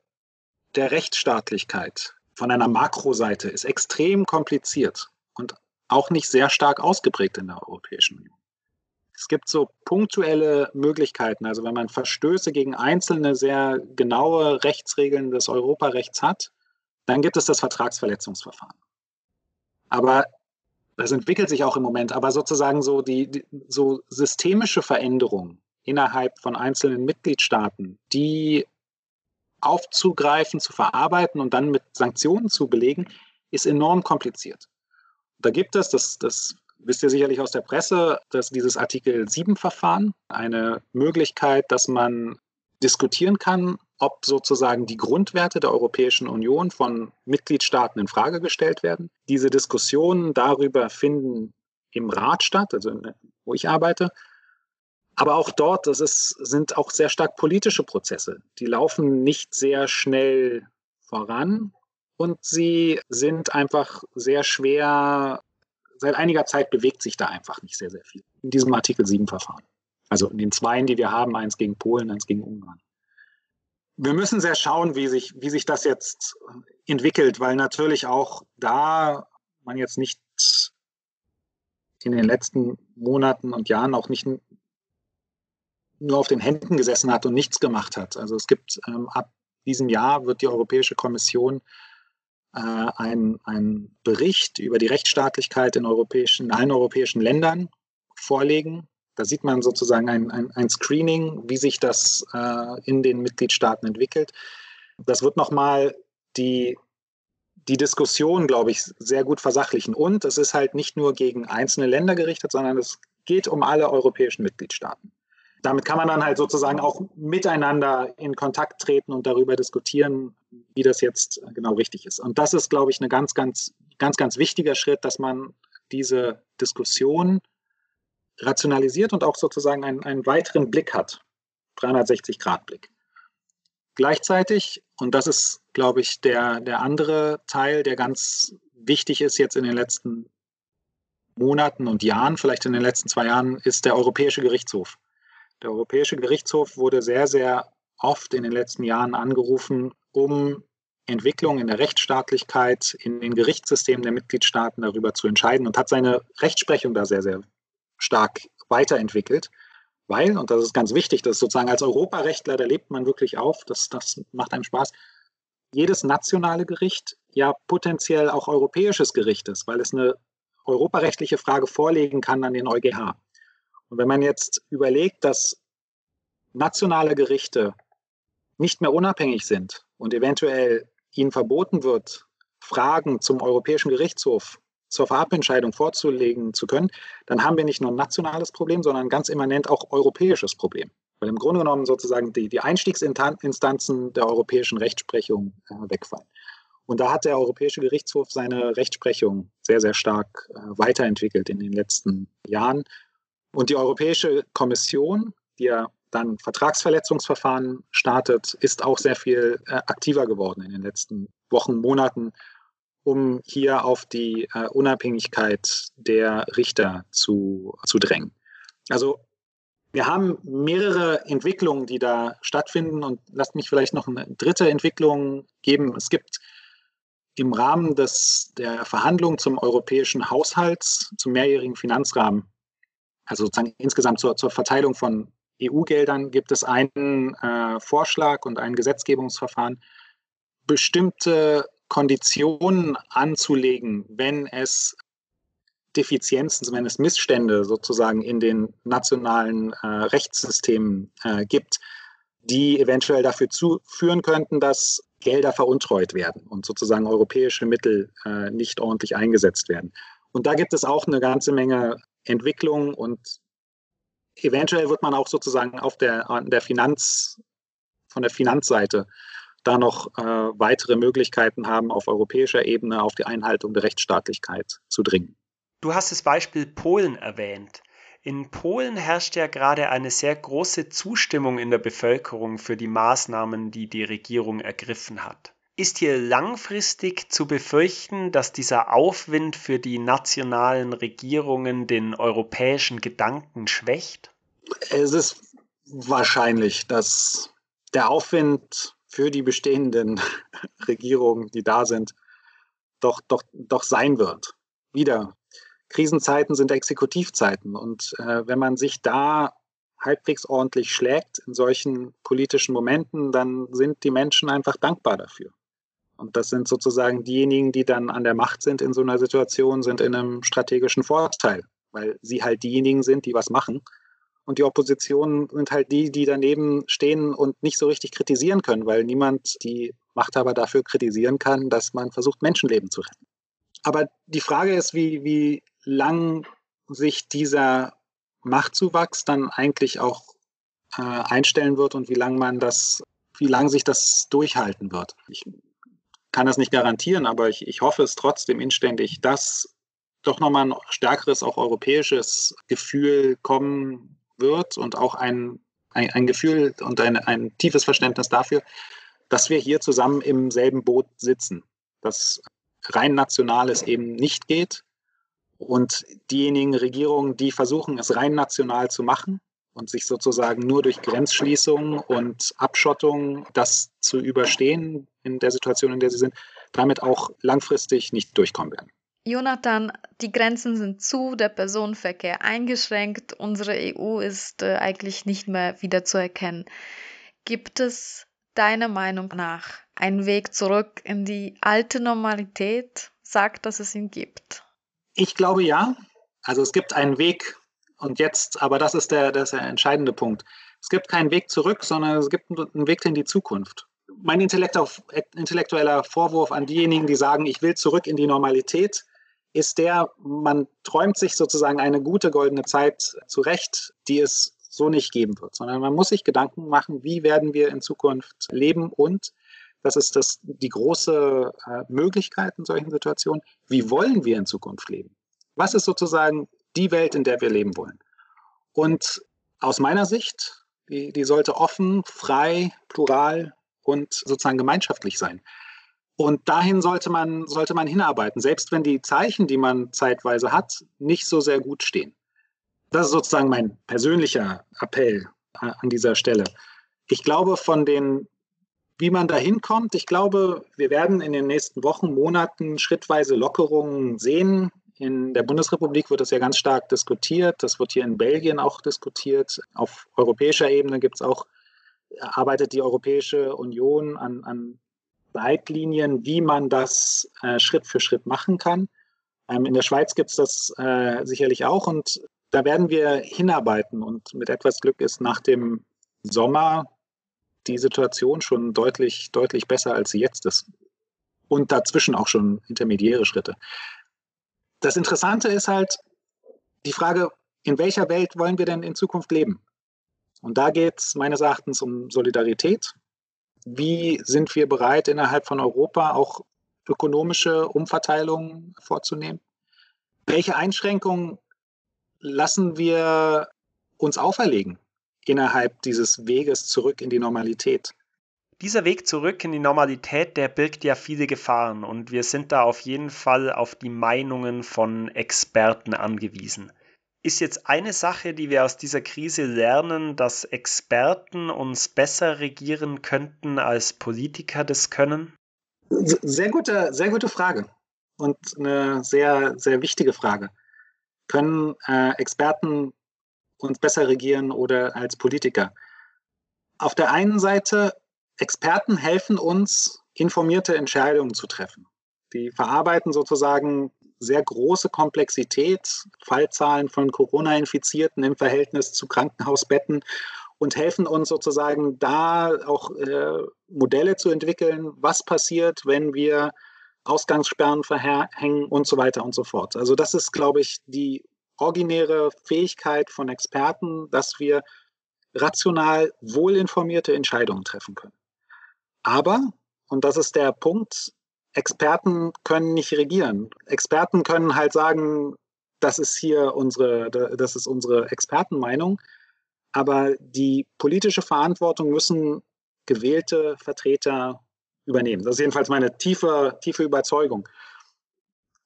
der Rechtsstaatlichkeit von einer Makroseite ist extrem kompliziert und auch nicht sehr stark ausgeprägt in der Europäischen Union. Es gibt so punktuelle Möglichkeiten, also wenn man Verstöße gegen einzelne sehr genaue Rechtsregeln des Europarechts hat, dann gibt es das Vertragsverletzungsverfahren. Aber das entwickelt sich auch im Moment, aber sozusagen so die, die so systemische Veränderungen innerhalb von einzelnen Mitgliedstaaten, die aufzugreifen, zu verarbeiten und dann mit Sanktionen zu belegen, ist enorm kompliziert. Da gibt es, das, das wisst ihr sicherlich aus der Presse, dass dieses Artikel 7-Verfahren eine Möglichkeit, dass man diskutieren kann, ob sozusagen die Grundwerte der Europäischen Union von Mitgliedstaaten in Frage gestellt werden. Diese Diskussionen darüber finden im Rat statt, also wo ich arbeite. Aber auch dort, das ist, sind auch sehr stark politische Prozesse. Die laufen nicht sehr schnell voran und sie sind einfach sehr schwer. Seit einiger Zeit bewegt sich da einfach nicht sehr, sehr viel in diesem Artikel 7 Verfahren. Also in den Zweien, die wir haben, eins gegen Polen, eins gegen Ungarn. Wir müssen sehr schauen, wie sich, wie sich das jetzt entwickelt, weil natürlich auch da man jetzt nicht in den letzten Monaten und Jahren auch nicht nur auf den Händen gesessen hat und nichts gemacht hat. Also es gibt ähm, ab diesem Jahr wird die Europäische Kommission äh, einen Bericht über die Rechtsstaatlichkeit in, europäischen, in allen europäischen Ländern vorlegen. Da sieht man sozusagen ein, ein, ein Screening, wie sich das äh, in den Mitgliedstaaten entwickelt. Das wird nochmal die, die Diskussion, glaube ich, sehr gut versachlichen. Und es ist halt nicht nur gegen einzelne Länder gerichtet, sondern es geht um alle europäischen Mitgliedstaaten damit kann man dann halt sozusagen auch miteinander in Kontakt treten und darüber diskutieren, wie das jetzt genau richtig ist. Und das ist, glaube ich, ein ganz, ganz, ganz, ganz wichtiger Schritt, dass man diese Diskussion rationalisiert und auch sozusagen einen, einen weiteren Blick hat. 360-Grad-Blick. Gleichzeitig, und das ist, glaube ich, der, der andere Teil, der ganz wichtig ist jetzt in den letzten Monaten und Jahren, vielleicht in den letzten zwei Jahren, ist der Europäische Gerichtshof. Der Europäische Gerichtshof wurde sehr, sehr oft in den letzten Jahren angerufen, um Entwicklungen in der Rechtsstaatlichkeit, in den Gerichtssystemen der Mitgliedstaaten darüber zu entscheiden und hat seine Rechtsprechung da sehr, sehr stark weiterentwickelt. Weil, und das ist ganz wichtig, dass sozusagen als Europarechtler, da lebt man wirklich auf, das, das macht einem Spaß, jedes nationale Gericht ja potenziell auch europäisches Gericht ist, weil es eine europarechtliche Frage vorlegen kann an den EuGH. Und wenn man jetzt überlegt, dass nationale Gerichte nicht mehr unabhängig sind und eventuell ihnen verboten wird, Fragen zum Europäischen Gerichtshof zur Vorabentscheidung vorzulegen zu können, dann haben wir nicht nur ein nationales Problem, sondern ganz immanent auch europäisches Problem. Weil im Grunde genommen sozusagen die, die Einstiegsinstanzen der europäischen Rechtsprechung äh, wegfallen. Und da hat der Europäische Gerichtshof seine Rechtsprechung sehr, sehr stark äh, weiterentwickelt in den letzten Jahren. Und die Europäische Kommission, die ja dann Vertragsverletzungsverfahren startet, ist auch sehr viel äh, aktiver geworden in den letzten Wochen, Monaten, um hier auf die äh, Unabhängigkeit der Richter zu, zu drängen. Also wir haben mehrere Entwicklungen, die da stattfinden und lasst mich vielleicht noch eine dritte Entwicklung geben. Es gibt im Rahmen des, der Verhandlungen zum europäischen Haushalts, zum mehrjährigen Finanzrahmen, also sozusagen insgesamt zur, zur Verteilung von EU-Geldern gibt es einen äh, Vorschlag und ein Gesetzgebungsverfahren, bestimmte Konditionen anzulegen, wenn es Defizienzen, wenn es Missstände sozusagen in den nationalen äh, Rechtssystemen äh, gibt, die eventuell dafür zu, führen könnten, dass Gelder veruntreut werden und sozusagen europäische Mittel äh, nicht ordentlich eingesetzt werden. Und da gibt es auch eine ganze Menge Entwicklungen und eventuell wird man auch sozusagen auf der, der Finanz, von der Finanzseite da noch äh, weitere Möglichkeiten haben, auf europäischer Ebene auf die Einhaltung der Rechtsstaatlichkeit zu dringen. Du hast das Beispiel Polen erwähnt. In Polen herrscht ja gerade eine sehr große Zustimmung in der Bevölkerung für die Maßnahmen, die die Regierung ergriffen hat. Ist hier langfristig zu befürchten, dass dieser Aufwind für die nationalen Regierungen den europäischen Gedanken schwächt? Es ist wahrscheinlich, dass der Aufwind für die bestehenden (laughs) Regierungen, die da sind, doch, doch, doch sein wird. Wieder Krisenzeiten sind Exekutivzeiten. Und äh, wenn man sich da halbwegs ordentlich schlägt in solchen politischen Momenten, dann sind die Menschen einfach dankbar dafür. Und das sind sozusagen diejenigen, die dann an der Macht sind in so einer Situation, sind in einem strategischen Vorteil, weil sie halt diejenigen sind, die was machen. Und die Opposition sind halt die, die daneben stehen und nicht so richtig kritisieren können, weil niemand die Machthaber dafür kritisieren kann, dass man versucht, Menschenleben zu retten. Aber die Frage ist, wie, wie lang sich dieser Machtzuwachs dann eigentlich auch äh, einstellen wird und wie lange man das, wie lange sich das durchhalten wird. Ich kann das nicht garantieren, aber ich, ich hoffe es trotzdem inständig, dass doch nochmal ein stärkeres, auch europäisches Gefühl kommen wird und auch ein, ein, ein Gefühl und ein, ein tiefes Verständnis dafür, dass wir hier zusammen im selben Boot sitzen. Dass rein nationales eben nicht geht und diejenigen Regierungen, die versuchen, es rein national zu machen und sich sozusagen nur durch Grenzschließung und Abschottung das zu überstehen in der Situation, in der sie sind, damit auch langfristig nicht durchkommen werden. Jonathan, die Grenzen sind zu, der Personenverkehr eingeschränkt, unsere EU ist äh, eigentlich nicht mehr wieder zu erkennen. Gibt es deiner Meinung nach einen Weg zurück in die alte Normalität? Sagt, dass es ihn gibt. Ich glaube ja. Also es gibt einen Weg und jetzt, aber das ist der, das ist der entscheidende Punkt. Es gibt keinen Weg zurück, sondern es gibt einen Weg in die Zukunft. Mein intellektueller Vorwurf an diejenigen, die sagen, ich will zurück in die Normalität, ist der, man träumt sich sozusagen eine gute goldene Zeit zurecht, die es so nicht geben wird, sondern man muss sich Gedanken machen, wie werden wir in Zukunft leben und das ist das, die große äh, Möglichkeit in solchen Situationen. Wie wollen wir in Zukunft leben? Was ist sozusagen die Welt, in der wir leben wollen? Und aus meiner Sicht, die, die sollte offen, frei, plural und sozusagen gemeinschaftlich sein. Und dahin sollte man, sollte man hinarbeiten, selbst wenn die Zeichen, die man zeitweise hat, nicht so sehr gut stehen. Das ist sozusagen mein persönlicher Appell äh, an dieser Stelle. Ich glaube, von den wie man da hinkommt, ich glaube, wir werden in den nächsten Wochen, Monaten schrittweise Lockerungen sehen. In der Bundesrepublik wird das ja ganz stark diskutiert. Das wird hier in Belgien auch diskutiert. Auf europäischer Ebene gibt es auch, arbeitet die Europäische Union an, an Leitlinien, wie man das äh, Schritt für Schritt machen kann. Ähm, in der Schweiz gibt es das äh, sicherlich auch und da werden wir hinarbeiten und mit etwas Glück ist nach dem Sommer die Situation schon deutlich, deutlich besser, als sie jetzt ist. Und dazwischen auch schon intermediäre Schritte. Das Interessante ist halt die Frage, in welcher Welt wollen wir denn in Zukunft leben? Und da geht es meines Erachtens um Solidarität. Wie sind wir bereit, innerhalb von Europa auch ökonomische Umverteilungen vorzunehmen? Welche Einschränkungen lassen wir uns auferlegen? innerhalb dieses Weges zurück in die Normalität. Dieser Weg zurück in die Normalität, der birgt ja viele Gefahren und wir sind da auf jeden Fall auf die Meinungen von Experten angewiesen. Ist jetzt eine Sache, die wir aus dieser Krise lernen, dass Experten uns besser regieren könnten, als Politiker das können? Sehr gute, sehr gute Frage und eine sehr, sehr wichtige Frage. Können äh, Experten uns besser regieren oder als Politiker. Auf der einen Seite, Experten helfen uns, informierte Entscheidungen zu treffen. Die verarbeiten sozusagen sehr große Komplexität, Fallzahlen von Corona-Infizierten im Verhältnis zu Krankenhausbetten und helfen uns sozusagen da auch äh, Modelle zu entwickeln, was passiert, wenn wir Ausgangssperren verhängen und so weiter und so fort. Also das ist, glaube ich, die originäre Fähigkeit von Experten, dass wir rational wohlinformierte Entscheidungen treffen können. Aber, und das ist der Punkt, Experten können nicht regieren. Experten können halt sagen, das ist hier unsere, das ist unsere Expertenmeinung. Aber die politische Verantwortung müssen gewählte Vertreter übernehmen. Das ist jedenfalls meine tiefe, tiefe Überzeugung.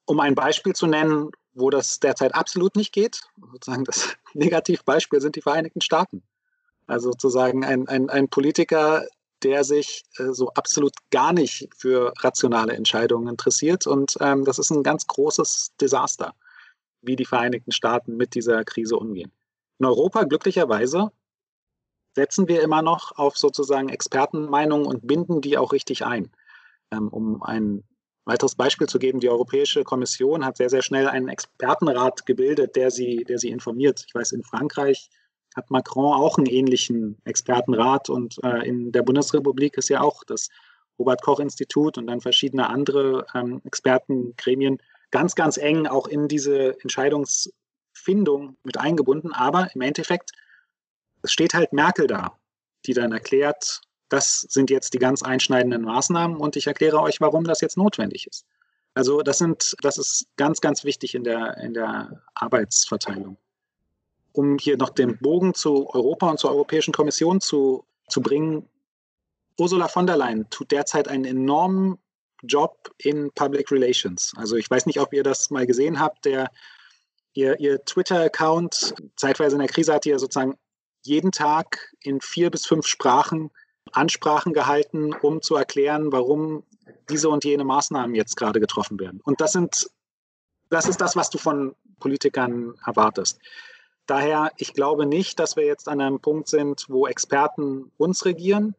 Um ein Beispiel zu nennen, wo das derzeit absolut nicht geht, sozusagen das (laughs) Negativbeispiel sind die Vereinigten Staaten. Also sozusagen ein, ein, ein Politiker, der sich äh, so absolut gar nicht für rationale Entscheidungen interessiert. Und ähm, das ist ein ganz großes Desaster, wie die Vereinigten Staaten mit dieser Krise umgehen. In Europa glücklicherweise setzen wir immer noch auf sozusagen Expertenmeinungen und binden die auch richtig ein. Ähm, um ein weiteres Beispiel zu geben, die Europäische Kommission hat sehr, sehr schnell einen Expertenrat gebildet, der sie, der sie informiert. Ich weiß, in Frankreich hat Macron auch einen ähnlichen Expertenrat und äh, in der Bundesrepublik ist ja auch das Robert Koch Institut und dann verschiedene andere ähm, Expertengremien ganz, ganz eng auch in diese Entscheidungsfindung mit eingebunden. Aber im Endeffekt es steht halt Merkel da, die dann erklärt, das sind jetzt die ganz einschneidenden Maßnahmen und ich erkläre euch, warum das jetzt notwendig ist. Also das sind, das ist ganz, ganz wichtig in der, in der Arbeitsverteilung. Um hier noch den Bogen zu Europa und zur Europäischen Kommission zu, zu bringen, Ursula von der Leyen tut derzeit einen enormen Job in Public Relations. Also ich weiß nicht, ob ihr das mal gesehen habt, der ihr, ihr Twitter-Account, zeitweise in der Krise hat ihr sozusagen jeden Tag in vier bis fünf Sprachen Ansprachen gehalten, um zu erklären, warum diese und jene Maßnahmen jetzt gerade getroffen werden. Und das sind, das ist das, was du von Politikern erwartest. Daher, ich glaube nicht, dass wir jetzt an einem Punkt sind, wo Experten uns regieren.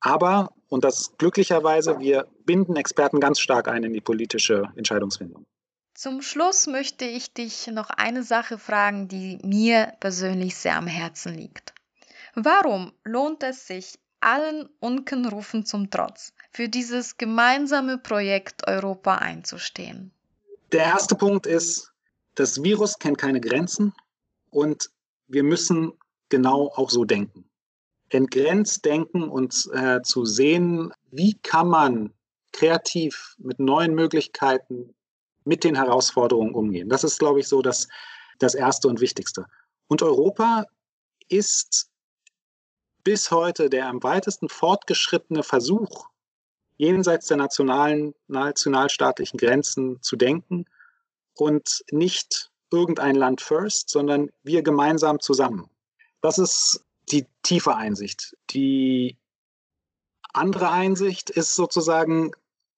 Aber, und das glücklicherweise, wir binden Experten ganz stark ein in die politische Entscheidungsfindung. Zum Schluss möchte ich dich noch eine Sache fragen, die mir persönlich sehr am Herzen liegt. Warum lohnt es sich, allen Unkenrufen zum Trotz, für dieses gemeinsame Projekt Europa einzustehen? Der erste Punkt ist, das Virus kennt keine Grenzen und wir müssen genau auch so denken. Entgrenzt denken und äh, zu sehen, wie kann man kreativ mit neuen Möglichkeiten mit den Herausforderungen umgehen. Das ist, glaube ich, so das, das Erste und Wichtigste. Und Europa ist bis heute der am weitesten fortgeschrittene Versuch, jenseits der nationalen, nationalstaatlichen Grenzen zu denken und nicht irgendein Land first, sondern wir gemeinsam zusammen. Das ist die tiefe Einsicht. Die andere Einsicht ist sozusagen,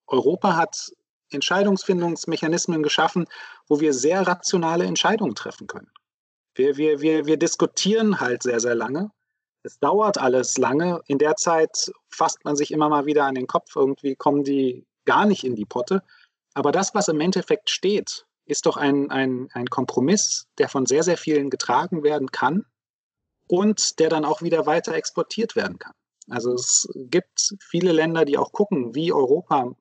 Europa hat Entscheidungsfindungsmechanismen geschaffen, wo wir sehr rationale Entscheidungen treffen können. Wir, wir, wir, wir diskutieren halt sehr, sehr lange. Es dauert alles lange. In der Zeit fasst man sich immer mal wieder an den Kopf. Irgendwie kommen die gar nicht in die Potte. Aber das, was im Endeffekt steht, ist doch ein, ein, ein Kompromiss, der von sehr, sehr vielen getragen werden kann und der dann auch wieder weiter exportiert werden kann. Also es gibt viele Länder, die auch gucken, wie Europa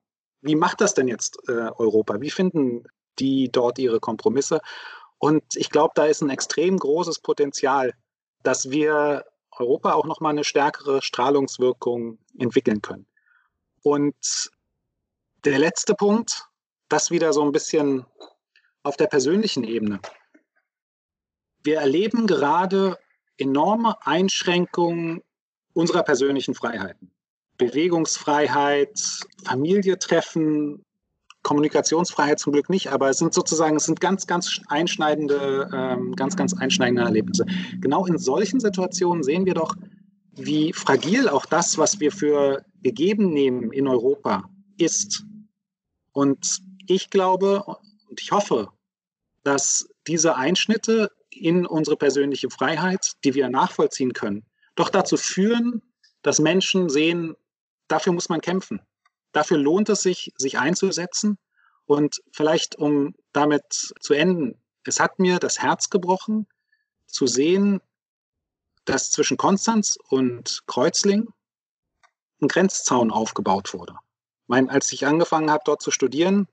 wie macht das denn jetzt äh, Europa? Wie finden die dort ihre Kompromisse? Und ich glaube, da ist ein extrem großes Potenzial, dass wir Europa auch nochmal eine stärkere Strahlungswirkung entwickeln können. Und der letzte Punkt, das wieder so ein bisschen auf der persönlichen Ebene. Wir erleben gerade enorme Einschränkungen unserer persönlichen Freiheiten. Bewegungsfreiheit, Familie treffen, Kommunikationsfreiheit zum Glück nicht, aber es sind sozusagen, es sind ganz, ganz einschneidende, ähm, ganz, ganz einschneidende Erlebnisse. Genau in solchen Situationen sehen wir doch, wie fragil auch das, was wir für gegeben nehmen in Europa, ist. Und ich glaube und ich hoffe, dass diese Einschnitte in unsere persönliche Freiheit, die wir nachvollziehen können, doch dazu führen, dass Menschen sehen, dafür muss man kämpfen. Dafür lohnt es sich, sich einzusetzen. Und vielleicht, um damit zu enden, es hat mir das Herz gebrochen, zu sehen, dass zwischen Konstanz und Kreuzling ein Grenzzaun aufgebaut wurde. Ich meine, als ich angefangen habe, dort zu studieren,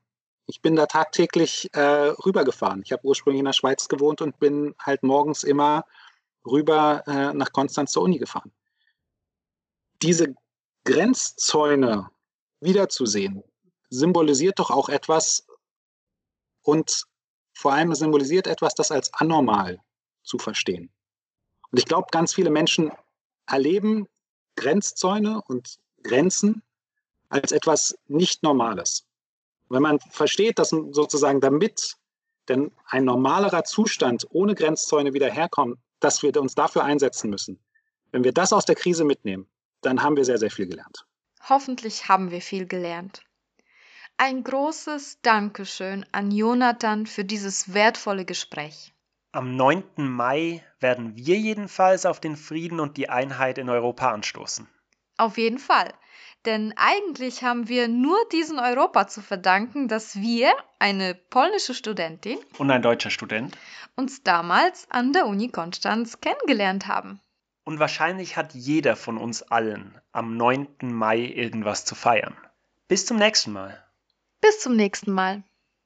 ich bin da tagtäglich äh, rübergefahren. Ich habe ursprünglich in der Schweiz gewohnt und bin halt morgens immer rüber äh, nach Konstanz zur Uni gefahren. Diese Grenzzäune wiederzusehen, symbolisiert doch auch etwas und vor allem symbolisiert etwas, das als anormal zu verstehen. Und ich glaube, ganz viele Menschen erleben Grenzzäune und Grenzen als etwas nicht Normales. Wenn man versteht, dass sozusagen damit denn ein normalerer Zustand ohne Grenzzäune wieder herkommt, dass wir uns dafür einsetzen müssen. Wenn wir das aus der Krise mitnehmen, dann haben wir sehr, sehr viel gelernt. Hoffentlich haben wir viel gelernt. Ein großes Dankeschön an Jonathan für dieses wertvolle Gespräch. Am 9. Mai werden wir jedenfalls auf den Frieden und die Einheit in Europa anstoßen. Auf jeden Fall. Denn eigentlich haben wir nur diesen Europa zu verdanken, dass wir, eine polnische Studentin und ein deutscher Student, uns damals an der Uni Konstanz kennengelernt haben. Und wahrscheinlich hat jeder von uns allen am 9. Mai irgendwas zu feiern. Bis zum nächsten Mal. Bis zum nächsten Mal.